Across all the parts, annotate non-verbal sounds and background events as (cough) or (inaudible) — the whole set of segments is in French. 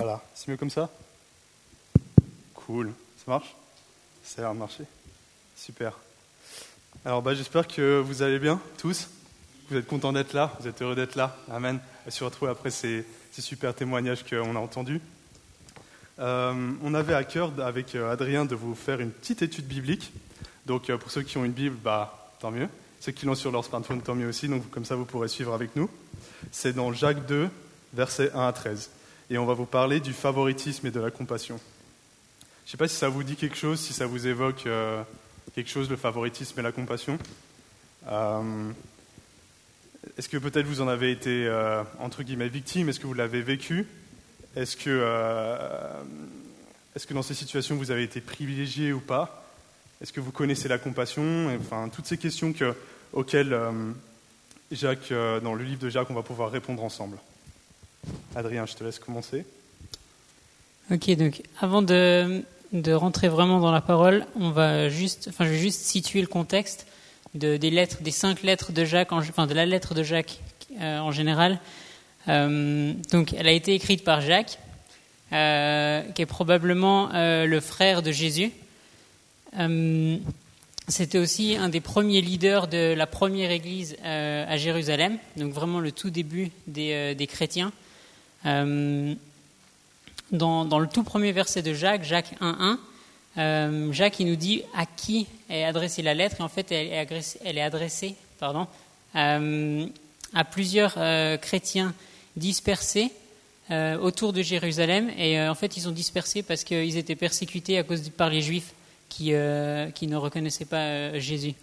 Voilà, c'est mieux comme ça Cool, ça marche Ça a l'air de marcher. Super. Alors bah, j'espère que vous allez bien, tous. Vous êtes contents d'être là, vous êtes heureux d'être là. Amen. Et surtout après ces, ces super témoignages qu'on a entendus. Euh, on avait à cœur avec euh, Adrien de vous faire une petite étude biblique. Donc euh, pour ceux qui ont une Bible, bah, tant mieux. Ceux qui l'ont sur leur smartphone, tant mieux aussi. Donc comme ça, vous pourrez suivre avec nous. C'est dans Jacques 2, versets 1 à 13. Et on va vous parler du favoritisme et de la compassion. Je ne sais pas si ça vous dit quelque chose, si ça vous évoque quelque chose, le favoritisme et la compassion. Est-ce que peut-être vous en avez été, entre guillemets, victime? Est-ce que vous l'avez vécu? Est-ce que, euh, dans ces situations, vous avez été privilégié ou pas? Est-ce que vous connaissez la compassion? Enfin, toutes ces questions que, auxquelles euh, Jacques, euh, dans le livre de Jacques, on va pouvoir répondre ensemble. Adrien, je te laisse commencer. Ok, donc avant de, de rentrer vraiment dans la parole, on va juste, enfin, je vais juste situer le contexte de, des lettres, des cinq lettres de Jacques, enfin de la lettre de Jacques en général. Euh, donc, elle a été écrite par Jacques, euh, qui est probablement euh, le frère de Jésus. C'était aussi un des premiers leaders de la première église à Jérusalem, donc vraiment le tout début des, des chrétiens. Dans, dans, le tout premier verset de Jacques, Jacques 1.1, Jacques il nous dit à qui est adressée la lettre, et en fait elle est adressée, pardon, à plusieurs chrétiens dispersés euh, autour de Jérusalem. Et euh, en fait, ils ont dispersé parce qu'ils étaient persécutés à cause par les Juifs qui, euh, qui ne reconnaissaient pas Jésus.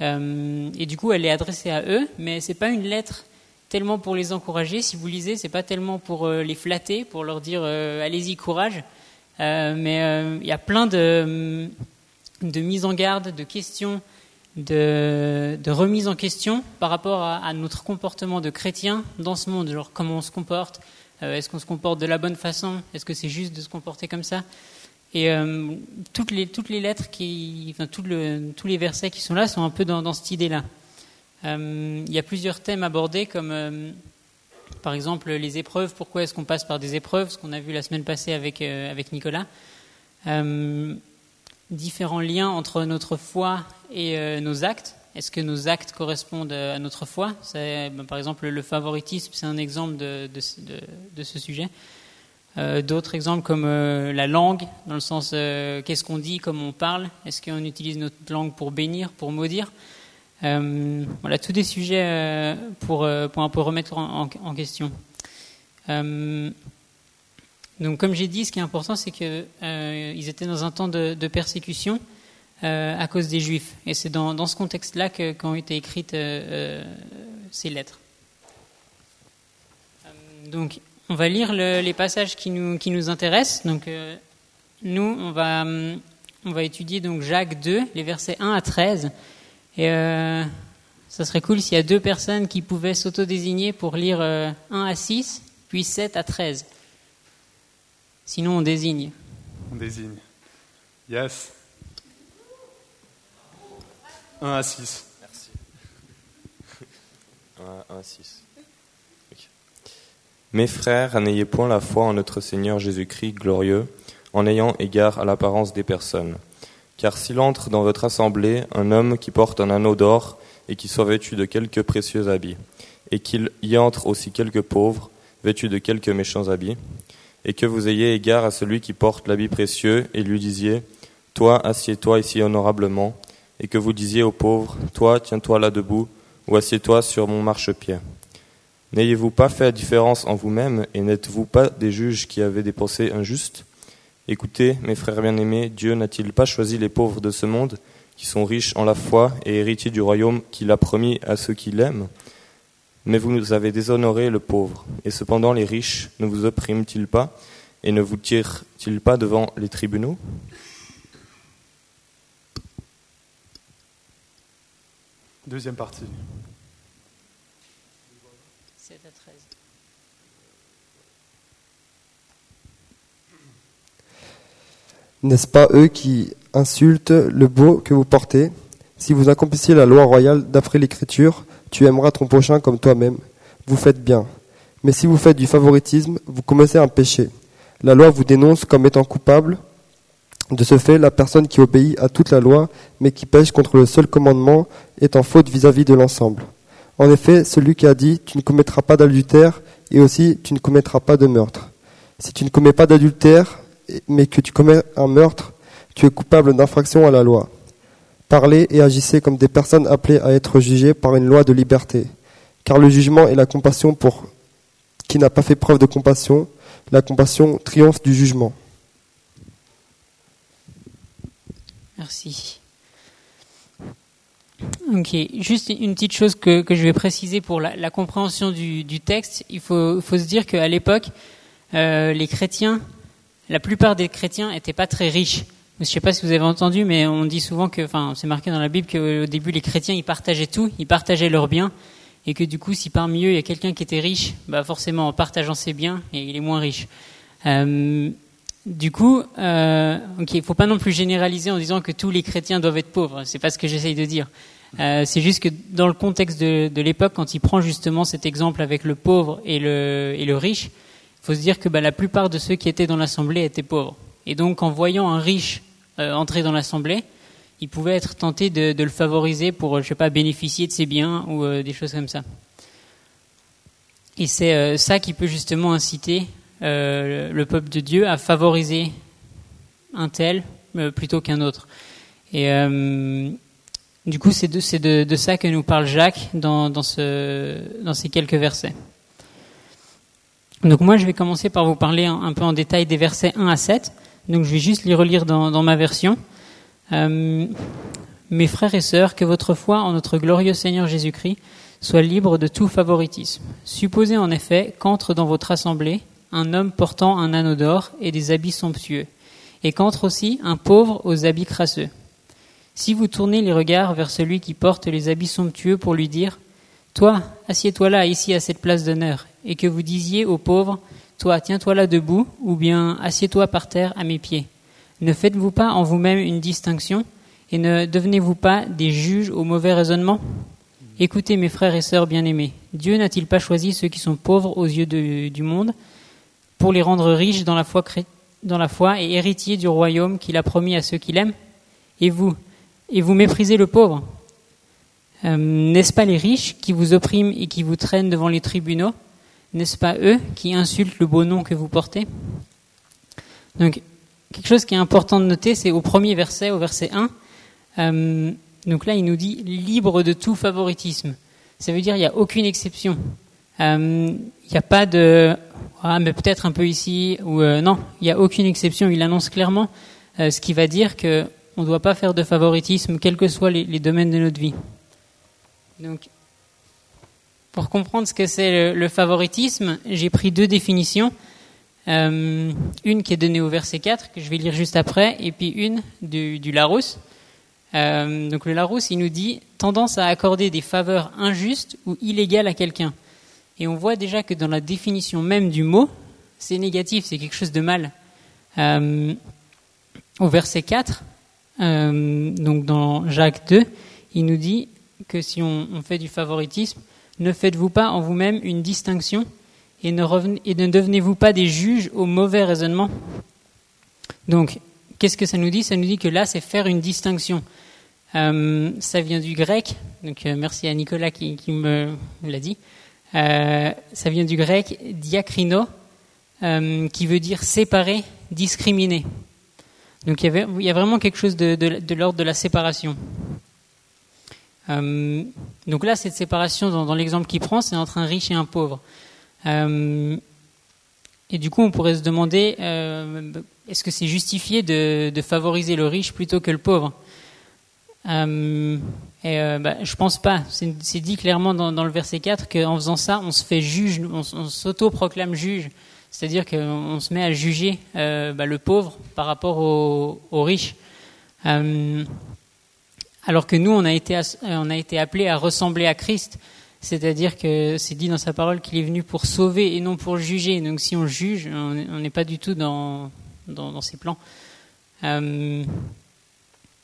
et du coup, elle est adressée à eux, mais c'est pas une lettre tellement pour les encourager. Si vous lisez, c'est pas tellement pour les flatter, pour leur dire allez-y courage. mais il y a plein de, de mises en garde, de questions de, remise en question par rapport à, notre comportement de chrétien dans ce monde, genre comment on se comporte, euh, est-ce qu'on se comporte de la bonne façon, est-ce que c'est juste de se comporter comme ça? Et euh, toutes, les, toutes les lettres, qui, enfin, tout le, tous les versets qui sont là sont un peu dans, cette idée-là. Euh, il y a plusieurs thèmes abordés comme par exemple les épreuves, pourquoi est-ce qu'on passe par des épreuves, ce qu'on a vu la semaine passée avec, avec Nicolas différents liens entre notre foi et euh, nos actes. Est-ce que nos actes correspondent euh, à notre foi? Ben, Par exemple, le favoritisme, c'est un exemple de, de, ce sujet. Euh, d'autres exemples comme la langue, dans le sens qu'est-ce qu'on dit, comment on parle? Est-ce qu'on utilise notre langue pour bénir, pour maudire? Voilà, tous des sujets pour, pour un peu remettre en, question. Donc, comme j'ai dit, ce qui est important, c'est qu'ils euh, étaient dans un temps de, persécution euh, à cause des Juifs. Et c'est dans, ce contexte-là qu'ont été écrites euh, ces lettres. donc, on va lire les passages qui nous, qui nous intéressent. Donc, nous, on va, on va étudier donc Jacques 2, les versets 1 à 13. Et ça serait cool s'il y a deux personnes qui pouvaient s'auto-désigner pour lire 1 à 6, puis 7 à 13. Sinon, on désigne. On désigne. Yes. 1 à 6. Merci. 1 à 6. Mes frères, n'ayez point la foi en notre Seigneur Jésus-Christ glorieux, en ayant égard à l'apparence des personnes. Car s'il entre dans votre assemblée un homme qui porte un anneau d'or et qui soit vêtu de quelques précieux habits, et qu'il y entre aussi quelques pauvres, vêtus de quelques méchants habits, et que vous ayez égard à celui qui porte l'habit précieux, et lui disiez, Toi, assieds-toi ici honorablement, et que vous disiez aux pauvres, Toi, tiens-toi là debout, ou assieds-toi sur mon marchepied. N'ayez-vous pas fait la différence en vous-même, et n'êtes-vous pas des juges qui avaient des pensées injustes Écoutez, mes frères bien-aimés, Dieu n'a-t-il pas choisi les pauvres de ce monde, qui sont riches en la foi et héritiers du royaume qu'il a promis à ceux qui l'aiment? Mais vous nous avez déshonoré le pauvre, et cependant les riches ne vous oppriment-ils pas et ne vous tirent-ils pas devant les tribunaux? Deuxième partie. N'est-ce pas eux qui insultent le beau que vous portez? Si vous accomplissiez la loi royale d'après l'Écriture, tu aimeras ton prochain comme toi-même. Vous faites bien. Mais si vous faites du favoritisme, vous commencez un péché. La loi vous dénonce comme étant coupable. De ce fait, la personne qui obéit à toute la loi, mais qui pêche contre le seul commandement, est en faute vis-à-vis de l'ensemble. En effet, celui qui a dit Tu ne commettras pas d'adultère, et aussi Tu ne commettras pas de meurtre. Si tu ne commets pas d'adultère, mais que tu commets un meurtre, tu es coupable d'infraction à la loi. Parlez et agissez comme des personnes appelées à être jugées par une loi de liberté. Car le jugement et la compassion pour qui n'a pas fait preuve de compassion, la compassion triomphe du jugement. Merci. Ok, juste une petite chose que, que je vais préciser pour la, compréhension du, du, texte. Il faut, faut se dire qu'à l'époque, euh, les chrétiens, la plupart des chrétiens n'étaient pas très riches. Je ne sais pas si vous avez entendu, mais on dit souvent que, enfin, c'est marqué dans la Bible qu'au début, les chrétiens, ils partageaient tout, ils partageaient leurs biens, et que du coup, si parmi eux, il y a quelqu'un qui était riche, bah forcément, en partageant ses biens, il est moins riche. Euh, du coup, euh, il faut pas non plus généraliser en disant que tous les chrétiens doivent être pauvres. C'est pas ce que j'essaye de dire. Euh, c'est juste que dans le contexte de, l'époque, quand il prend justement cet exemple avec le pauvre et le, riche, faut se dire que bah, la plupart de ceux qui étaient dans l'assemblée étaient pauvres. Et donc, en voyant un riche euh, entrer dans l'assemblée, il pouvait être tenté de, le favoriser pour, je sais pas, bénéficier de ses biens ou euh, des choses comme ça. Et c'est euh, ça qui peut justement inciter euh, le peuple de Dieu à favoriser un tel euh, plutôt qu'un autre. Et euh, du coup, c'est de, ça que nous parle Jacques dans ces quelques versets. Donc moi, je vais commencer par vous parler un, peu en détail des versets 1 à 7. Donc je vais juste les relire dans, dans ma version. Euh, Mes frères et sœurs, que votre foi en notre glorieux Seigneur Jésus-Christ soit libre de tout favoritisme. Supposez en effet qu'entre dans votre assemblée un homme portant un anneau d'or et des habits somptueux, et qu'entre aussi un pauvre aux habits crasseux. Si vous tournez les regards vers celui qui porte les habits somptueux pour lui dire Toi, assieds-toi là, ici, à cette place d'honneur, et que vous disiez au pauvre Toi, tiens-toi là debout, ou bien assieds-toi par terre à mes pieds. Ne faites-vous pas en vous-même une distinction, et ne devenez-vous pas des juges au mauvais raisonnement? Écoutez, mes frères et sœurs bien-aimés, Dieu n'a-t-il pas choisi ceux qui sont pauvres aux yeux du monde pour les rendre riches dans la, foi, dans la foi et héritiers du royaume qu'il a promis à ceux qui l'aiment? Et vous Et vous méprisez le pauvre? Euh, N'est-ce pas les riches qui vous oppriment et qui vous traînent devant les tribunaux? N'est-ce pas eux qui insultent le beau nom que vous portez Donc, quelque chose qui est important de noter, c'est au premier verset, au verset 1, euh, donc là, il nous dit libre de tout favoritisme. Ça veut dire il n'y a aucune exception. Euh, il n'y a pas de ah, mais peut-être un peu ici ou euh, non, il n'y a aucune exception. Il annonce clairement ce qui va dire que on ne doit pas faire de favoritisme, quels que soient les, les, domaines de notre vie. Donc, pour comprendre ce que c'est le, favoritisme, j'ai pris deux définitions. Euh, une qui est donnée au verset 4, que je vais lire juste après, et puis une du, Larousse. Euh, donc le Larousse, il nous dit tendance à accorder des faveurs injustes ou illégales à quelqu'un. Et on voit déjà que dans la définition même du mot, c'est négatif, c'est quelque chose de mal. Euh, au verset 4, euh, donc dans Jacques 2, il nous dit que si on fait du favoritisme, ne faites-vous pas en vous-même une distinction et ne, devenez-vous pas des juges au mauvais raisonnement? Donc, qu'est-ce que ça nous dit? Ça nous dit que là, c'est faire une distinction. Euh, ça vient du grec, donc euh, merci à Nicolas qui, me l'a dit. Euh, ça vient du grec diakrino, euh, qui veut dire séparer, discriminer. Donc il y, a vraiment quelque chose de l'ordre de la séparation. Euh, donc là, cette séparation, dans, l'exemple qu'il prend, c'est entre un riche et un pauvre. et du coup, on pourrait se demander, est-ce que c'est justifié de, favoriser le riche plutôt que le pauvre? Euh, et euh, bah, Je pense pas. C'est dit clairement dans, le verset 4 qu'en faisant ça, on se fait juge, on, s'auto-proclame juge. C'est-à-dire qu'on se met à juger euh, bah, le pauvre par rapport au riche. Euh, alors que nous, on a été, on a été appelés à ressembler à Christ. C'est-à-dire que c'est dit dans sa parole qu'il est venu pour sauver et non pour juger. Donc si on juge, on n'est pas du tout dans, ses plans. Euh,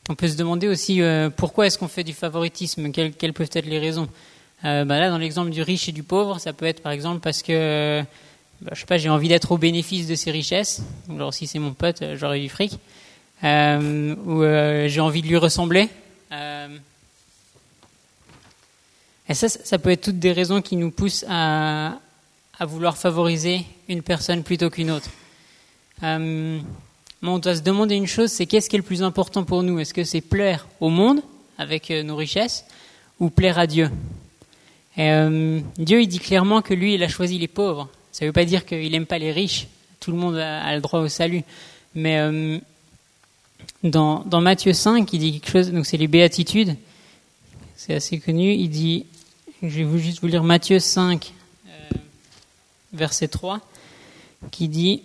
on peut se demander aussi euh, pourquoi est-ce qu'on fait du favoritisme, quelles, peuvent être les raisons? Euh, bah là, dans l'exemple du riche et du pauvre, ça peut être par exemple parce que bah, sais pas, j'ai envie d'être au bénéfice de ses richesses. Alors si c'est mon pote, euh, j'aurais du fric. Euh, ou euh, j'ai envie de lui ressembler. Euh, et ça, ça peut être toutes des raisons qui nous poussent à, vouloir favoriser une personne plutôt qu'une autre. Euh, mais on doit se demander une chose, c'est qu'est-ce qui est le plus important pour nous? Est-ce que c'est plaire au monde avec euh, nos richesses ou plaire à Dieu? Euh, Dieu, il dit clairement que lui, il a choisi les pauvres. Ça ne veut pas dire qu'il n'aime pas les riches. Tout le monde a, le droit au salut. Mais euh, dans, Matthieu 5, il dit quelque chose, donc c'est les béatitudes, c'est assez connu, il dit, je vais juste vous lire Matthieu 5, euh, verset 3, qui dit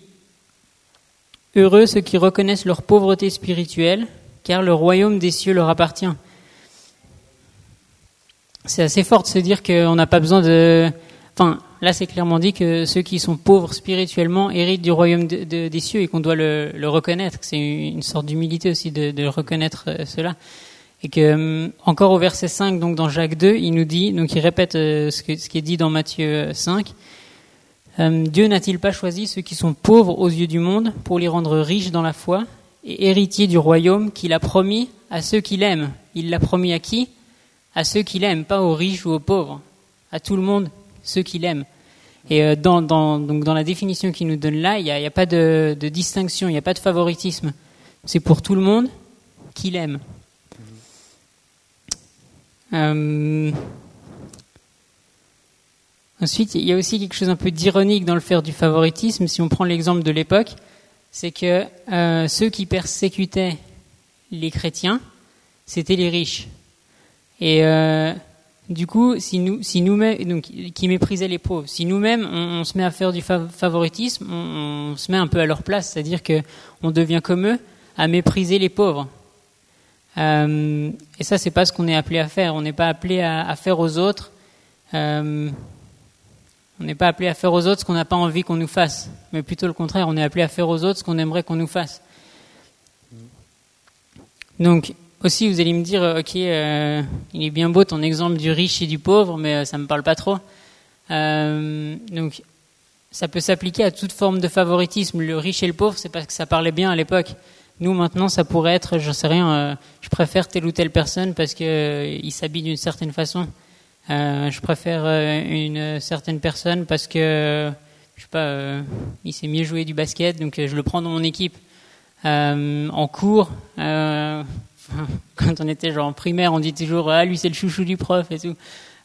Heureux ceux qui reconnaissent leur pauvreté spirituelle, car le royaume des cieux leur appartient. C'est assez fort de se dire qu'on n'a pas besoin de. Enfin, là, c'est clairement dit que ceux qui sont pauvres spirituellement héritent du royaume de- de- des cieux et qu'on doit le, reconnaître. C'est une sorte d'humilité aussi de, reconnaître euh, cela. Et que, hum, encore au verset 5, donc dans Jacques 2, il nous dit, donc il répète euh, ce, qui est dit dans Matthieu 5. Euh, Dieu n'a-t-il pas choisi ceux qui sont pauvres aux yeux du monde pour les rendre riches dans la foi et héritiers du royaume qu'il a promis à ceux qu'il aime? Il l'a promis à qui? À ceux qu'il aime, pas aux riches ou aux pauvres. À tout le monde, ceux qu'il aime. Et euh, dans, donc dans la définition qu'il nous donne là, il n'y a, a pas de, distinction, il n'y a pas de favoritisme. C'est pour tout le monde qu'il aime. Euh, Ensuite, il y a aussi quelque chose un peu d'ironique dans le faire du favoritisme. Si on prend l'exemple de l'époque, c'est que euh, ceux qui persécutaient les chrétiens, c'était les riches. Et du coup, si nous, si nous-mêmes, donc, qui méprisaient les pauvres, si nous-mêmes on, on se met à faire du fa- favoritisme, on, on se met un peu à leur place, c'est-à-dire que on devient comme eux à mépriser les pauvres. Euh, et ça, c'est pas ce qu'on est appelé à faire. On n'est pas appelé à, à faire aux autres. euh, on n'est pas appelé à faire aux autres ce qu'on n'a pas envie qu'on nous fasse, mais plutôt le contraire, on est appelé à faire aux autres ce qu'on aimerait qu'on nous fasse. Donc, aussi, vous allez me dire, euh, ok, euh, il est bien beau ton exemple du riche et du pauvre, mais euh, ça me parle pas trop. Donc, ça peut s'appliquer à toute forme de favoritisme. Le riche et le pauvre, c'est parce que ça parlait bien à l'époque. Nous, maintenant, ça pourrait être, j'en sais rien, je préfère telle ou telle personne parce que euh, il s'habille d'une certaine façon. Je préfère une certaine personne parce que, je sais pas, il sait mieux jouer du basket, donc je le prends dans mon équipe. En cours, (laughs) quand on était genre en primaire, on dit toujours ah lui c'est le chouchou du prof et tout.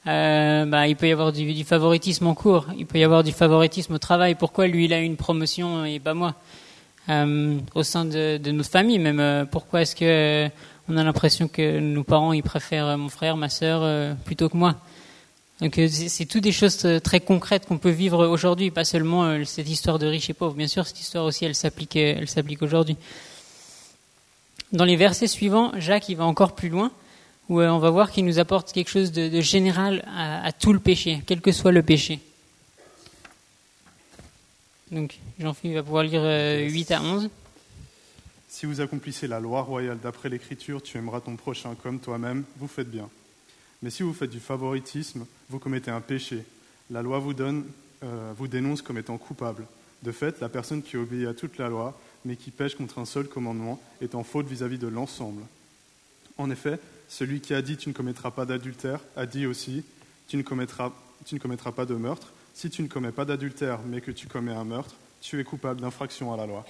Euh, bah, il peut y avoir du, favoritisme en cours, il peut y avoir du favoritisme au travail. Pourquoi lui il a une promotion et pas moi? Euh, Au sein de, de notre famille même, euh, pourquoi est-ce que euh, on a l'impression que nos parents ils préfèrent mon frère, ma sœur plutôt que moi? Donc c'est toutes des choses très concrètes qu'on peut vivre aujourd'hui, pas seulement cette histoire de riches et pauvres. Bien sûr, cette histoire aussi, elle s'applique, elle s'applique aujourd'hui. Dans les versets suivants, Jacques il va encore plus loin, où euh, on va voir qu'il nous apporte quelque chose de, général à, tout le péché, quel que soit le péché. Donc Jean-Philippe va pouvoir lire euh, 8 à 11. Si vous accomplissez la loi royale d'après l'Écriture, tu aimeras ton prochain comme toi-même, vous faites bien. Mais si vous faites du favoritisme, vous commettez un péché. La loi vous, donne, euh, vous dénonce comme étant coupable. De fait, la personne qui obéit à toute la loi, mais qui pêche contre un seul commandement, est en faute vis-à-vis de l'ensemble. En effet, celui qui a dit tu ne commettras pas d'adultère a dit aussi tu ne, commettras, tu ne commettras pas de meurtre. Si tu ne commets pas d'adultère, mais que tu commets un meurtre, tu es coupable d'infraction à la loi.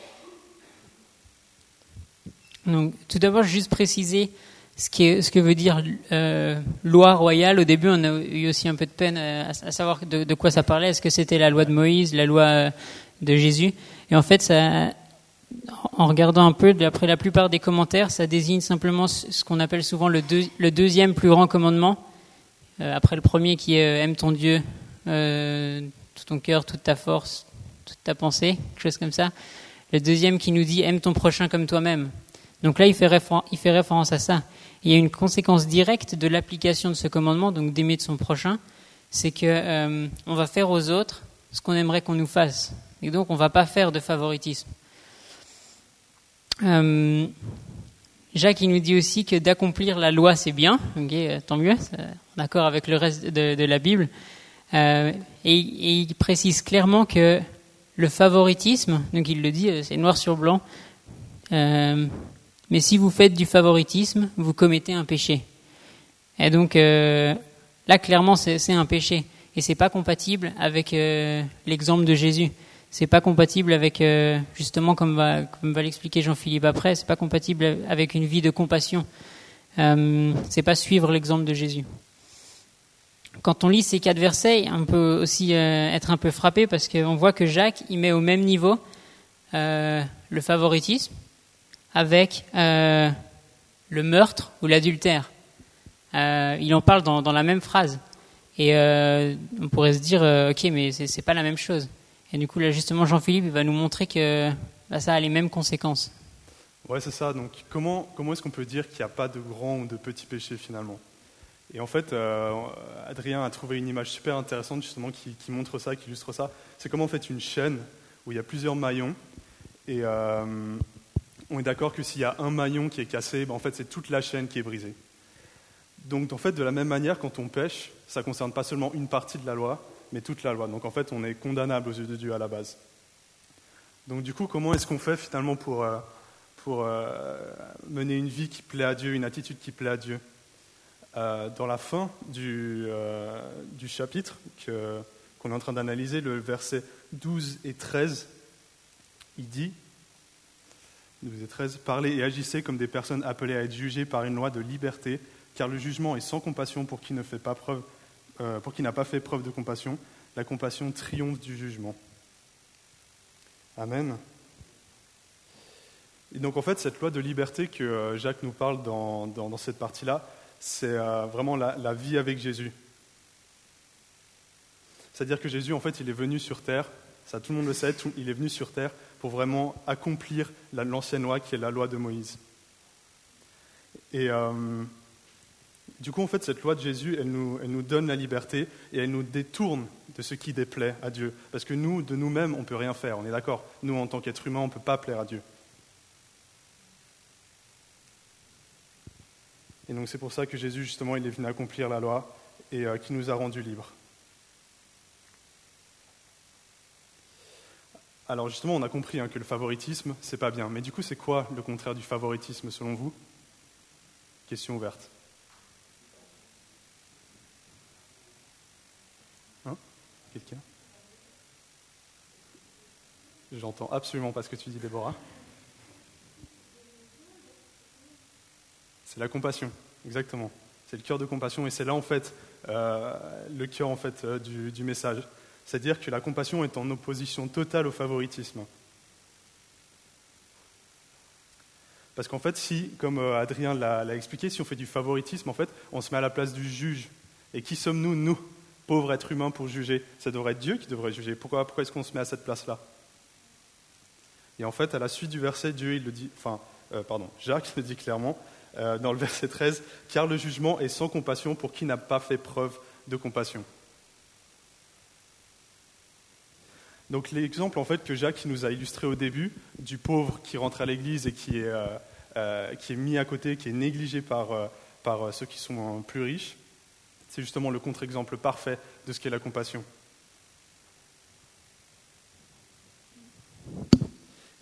Donc, tout d'abord, juste préciser ce, qui est- ce que veut dire euh, loi royale. Au début, on a eu aussi un peu de peine euh, à, à savoir de, de quoi ça parlait. Est-ce que c'était la loi de Moïse, la loi euh, de Jésus? Et en fait, ça, en regardant un peu, d'après la plupart des commentaires, ça désigne simplement ce qu'on appelle souvent le, deux- le deuxième plus grand commandement, euh, après le premier qui est euh, aime ton Dieu, euh, tout ton cœur, toute ta force, toute ta pensée, quelque chose comme ça. Le deuxième qui nous dit aime ton prochain comme toi-même. Donc là, il fait, référence à ça. Il y a une conséquence directe de l'application de ce commandement, donc d'aimer de son prochain, c'est que on va faire aux autres ce qu'on aimerait qu'on nous fasse, et donc on va pas faire de favoritisme. Euh, Jacques, il nous dit aussi que d'accomplir la loi, c'est bien, euh, tant mieux, c'est en accord avec le reste de, la Bible. Euh, et, il précise clairement que le favoritisme, donc il le dit, c'est noir sur blanc, mais si vous faites du favoritisme, vous commettez un péché. Et donc là, clairement, c'est un péché. Et c'est pas compatible avec l'exemple de Jésus. C'est pas compatible avec, euh, justement, comme va, comme va l'expliquer Jean-Philippe après, c'est pas compatible avec une vie de compassion. Euh, c'est pas suivre l'exemple de Jésus. Quand on lit ces quatre versets, on peut aussi euh, être un peu frappé parce qu'on voit que Jacques, il met au même niveau euh, le favoritisme avec le meurtre ou l'adultère. Il en parle dans, dans la même phrase. Et on pourrait se dire, ok, mais c'est pas la même chose. Et du coup, là, justement, Jean-Philippe, il va nous montrer que bah, ça a les mêmes conséquences. Ouais, c'est ça. Donc, comment, comment est-ce qu'on peut dire qu'il n'y a pas de grands ou de petits péchés finalement? Et en fait, euh, Adrien a trouvé une image super intéressante justement qui, montre ça, qui illustre ça. C'est comme en fait une chaîne où il y a plusieurs maillons. Et euh, on est d'accord que s'il y a un maillon qui est cassé, ben, en fait, c'est toute la chaîne qui est brisée. Donc, en fait, de la même manière, quand on pêche, ça ne concerne pas seulement une partie de la loi, mais toute la loi. Donc, en fait, on est condamnable aux yeux de Dieu à la base. Donc, du coup, comment est-ce qu'on fait finalement pour, euh, pour euh, mener une vie qui plaît à Dieu, une attitude qui plaît à Dieu? Euh, Dans la fin du, du chapitre que- qu'on est en train d'analyser, le verset 12 et 13, il dit 12 et 13, Parlez et agissez comme des personnes appelées à être jugées par une loi de liberté, car le jugement est sans compassion pour qui ne fait pas preuve, euh, pour qui n'a pas fait preuve de compassion. La compassion triomphe du jugement. Amen. Et donc en fait, cette loi de liberté que euh, Jacques nous parle dans, dans- cette partie-là, c'est euh, vraiment la, vie avec Jésus. C'est-à-dire que Jésus, en fait, il est venu sur terre, ça tout le monde le sait, il est venu sur terre pour vraiment accomplir la- l'ancienne loi qui est la loi de Moïse. Et du coup, en fait, cette loi de Jésus, elle nous, elle nous donne la liberté et elle nous détourne de ce qui déplaît à Dieu. Parce que nous, de nous-mêmes, on ne peut rien faire, on est d'accord Nous, en tant qu'êtres humains, on ne peut pas plaire à Dieu. Et donc c'est pour ça que Jésus, justement, il est venu accomplir la loi et euh, qui nous a rendus libres. Alors justement, on a compris hein, que le favoritisme, c'est pas bien. Mais du coup, c'est quoi le contraire du favoritisme selon vous? Question ouverte. Hein Quelqu'un J'entends absolument pas ce que tu dis, Déborah. C'est la compassion, exactement. C'est le cœur de compassion et c'est là en fait euh, le cœur en fait euh, du, message. C'est-à-dire que la compassion est en opposition totale au favoritisme. Parce qu'en fait, si, comme euh, Adrien l'a l'a expliqué, si on fait du favoritisme, en fait, on se met à la place du juge. Et qui sommes-nous, nous, pauvres êtres humains, pour juger Ça devrait être Dieu qui devrait juger. Pourquoi, pourquoi est-ce qu'on se met à cette place-là? Et en fait, à la suite du verset, Dieu, il le dit, enfin, euh, pardon, Jacques (laughs) le dit clairement, euh, dans le verset 13, car le jugement est sans compassion pour qui n'a pas fait preuve de compassion. Donc l'exemple en fait que Jacques nous a illustré au début du pauvre qui rentre à l'église et qui est, euh, qui est mis à côté, qui est négligé par, par ceux qui sont plus riches, c'est justement le contre-exemple parfait de ce qu'est la compassion.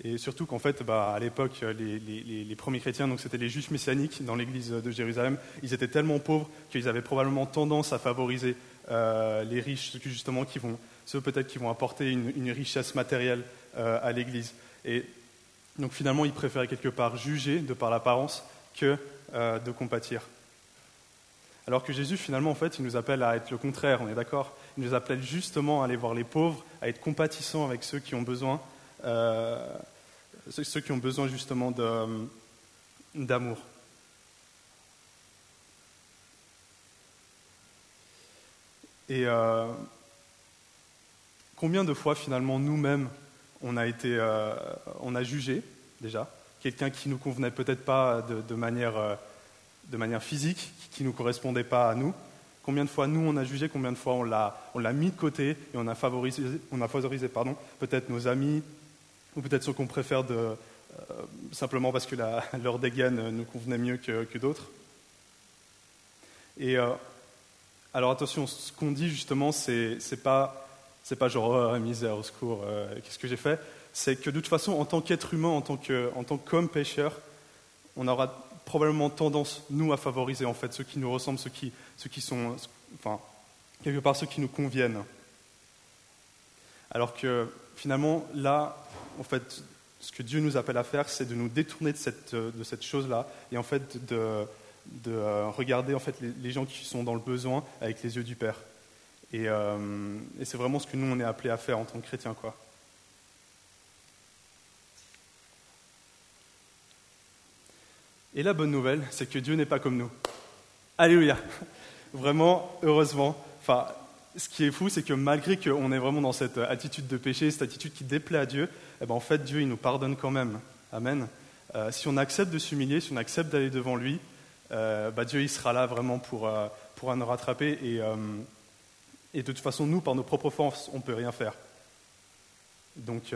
Et surtout qu'en fait, bah, à l'époque, les, premiers chrétiens, donc c'était les juifs messianiques dans l'église de Jérusalem, ils étaient tellement pauvres qu'ils avaient probablement tendance à favoriser euh, les riches, ceux justement qui vont, ceux peut-être qui vont apporter une, une richesse matérielle euh, à l'église. Et donc finalement, ils préféraient quelque part juger de par l'apparence que euh, de compatir. Alors que Jésus, finalement, en fait, il nous appelle à être le contraire, on est d'accord? Il nous appelle justement à aller voir les pauvres, à être compatissants avec ceux qui ont besoin, euh, ceux qui ont besoin justement de- d'amour. Et euh, combien de fois, finalement, nous-mêmes, on a été, euh, on a jugé déjà? Quelqu'un qui nous convenait peut-être pas de, manière euh, de manière physique, qui ne nous correspondait pas à nous. Combien de fois nous on a jugé, combien de fois on l'a, mis de côté et on a favorisé, on a favorisé pardon, peut-être nos amis ou peut-être ceux qu'on préfère de, euh, simplement parce que la- (laughs) leur dégaine nous convenait mieux que, d'autres. Et euh, alors attention, ce qu'on dit justement, c'est, pas pas genre oh, misère, au secours, euh, qu'est-ce que j'ai fait? C'est que de toute façon, en tant qu'être humain, en tant qu'homme pécheur, on aura probablement tendance, nous, à favoriser en fait ceux qui nous ressemblent, ceux qui, ceux qui sont, enfin, quelque part ceux qui nous conviennent. Alors que finalement, là, en fait, ce que Dieu nous appelle à faire, c'est de nous détourner de cette, de cette chose-là et en fait de, de euh, regarder en fait les, gens qui sont dans le besoin avec les yeux du Père. Et, euh, et c'est vraiment ce que nous on est appelé à faire en tant que chrétiens, quoi. Et la bonne nouvelle, c'est que Dieu n'est pas comme nous. Alléluia. Vraiment, heureusement. Enfin, ce qui est fou, c'est que malgré qu'on est vraiment dans cette attitude de péché, cette attitude qui déplaît à Dieu, eh ben en fait, Dieu, il nous pardonne quand même. Amen. Euh, si on accepte de s'humilier, si on accepte d'aller devant lui, euh, bah Dieu, il sera là vraiment pour, euh, pour nous rattraper. Et, et, de toute façon, nous, par nos propres forces, on ne peut rien faire. Donc,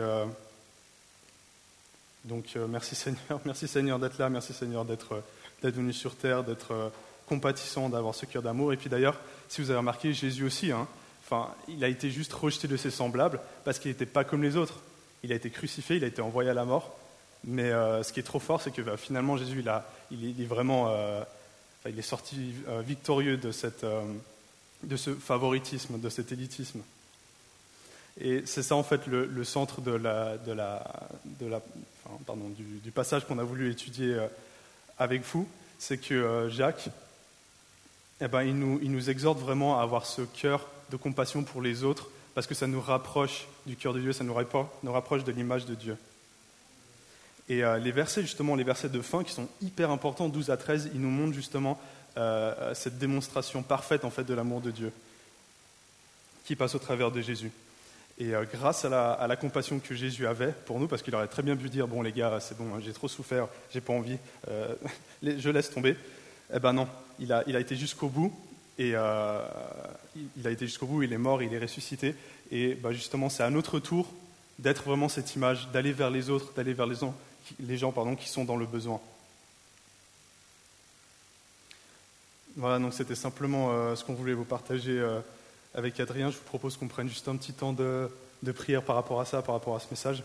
euh, donc merci Seigneur, (laughs) merci Seigneur d'être là, merci Seigneur d'être venu sur terre, d'être compatissant, d'avoir ce cœur d'amour. Et puis d'ailleurs, si vous avez remarqué, Jésus aussi, hein, il a été juste rejeté de ses semblables parce qu'il n'était pas comme les autres. Il a été crucifié, il a été envoyé à la mort. Mais euh, ce qui est trop fort, c'est que bah, finalement Jésus, il, est, vraiment, euh, il est sorti euh, victorieux de ce favoritisme, de cet élitisme. Et c'est ça en fait le, centre du, passage qu'on a voulu étudier avec vous, c'est que Jacques, eh ben, il, nous, exhorte vraiment à avoir ce cœur de compassion pour les autres, parce que ça nous rapproche du cœur de Dieu, ça nous rapproche, de l'image de Dieu. Et euh, les versets, justement, les versets de fin qui sont hyper importants, 12 à 13, ils nous montrent justement euh, cette démonstration parfaite en fait de l'amour de Dieu qui passe au travers de Jésus. Et euh, grâce à la, compassion que Jésus avait pour nous, parce qu'il aurait très bien pu dire bon les gars, c'est bon, hein, j'ai trop souffert, j'ai pas envie, euh, (laughs) je laisse tomber. Eh ben non, il a, été jusqu'au bout et euh, il a été jusqu'au bout, il est mort, il est ressuscité. Et ben justement, c'est à notre tour d'être vraiment cette image, d'aller vers les autres, d'aller vers les gens, pardon, qui sont dans le besoin. Voilà, donc c'était simplement ce qu'on voulait vous partager avec Adrien. Je vous propose qu'on prenne juste un petit temps de, prière par rapport à ça, par rapport à ce message.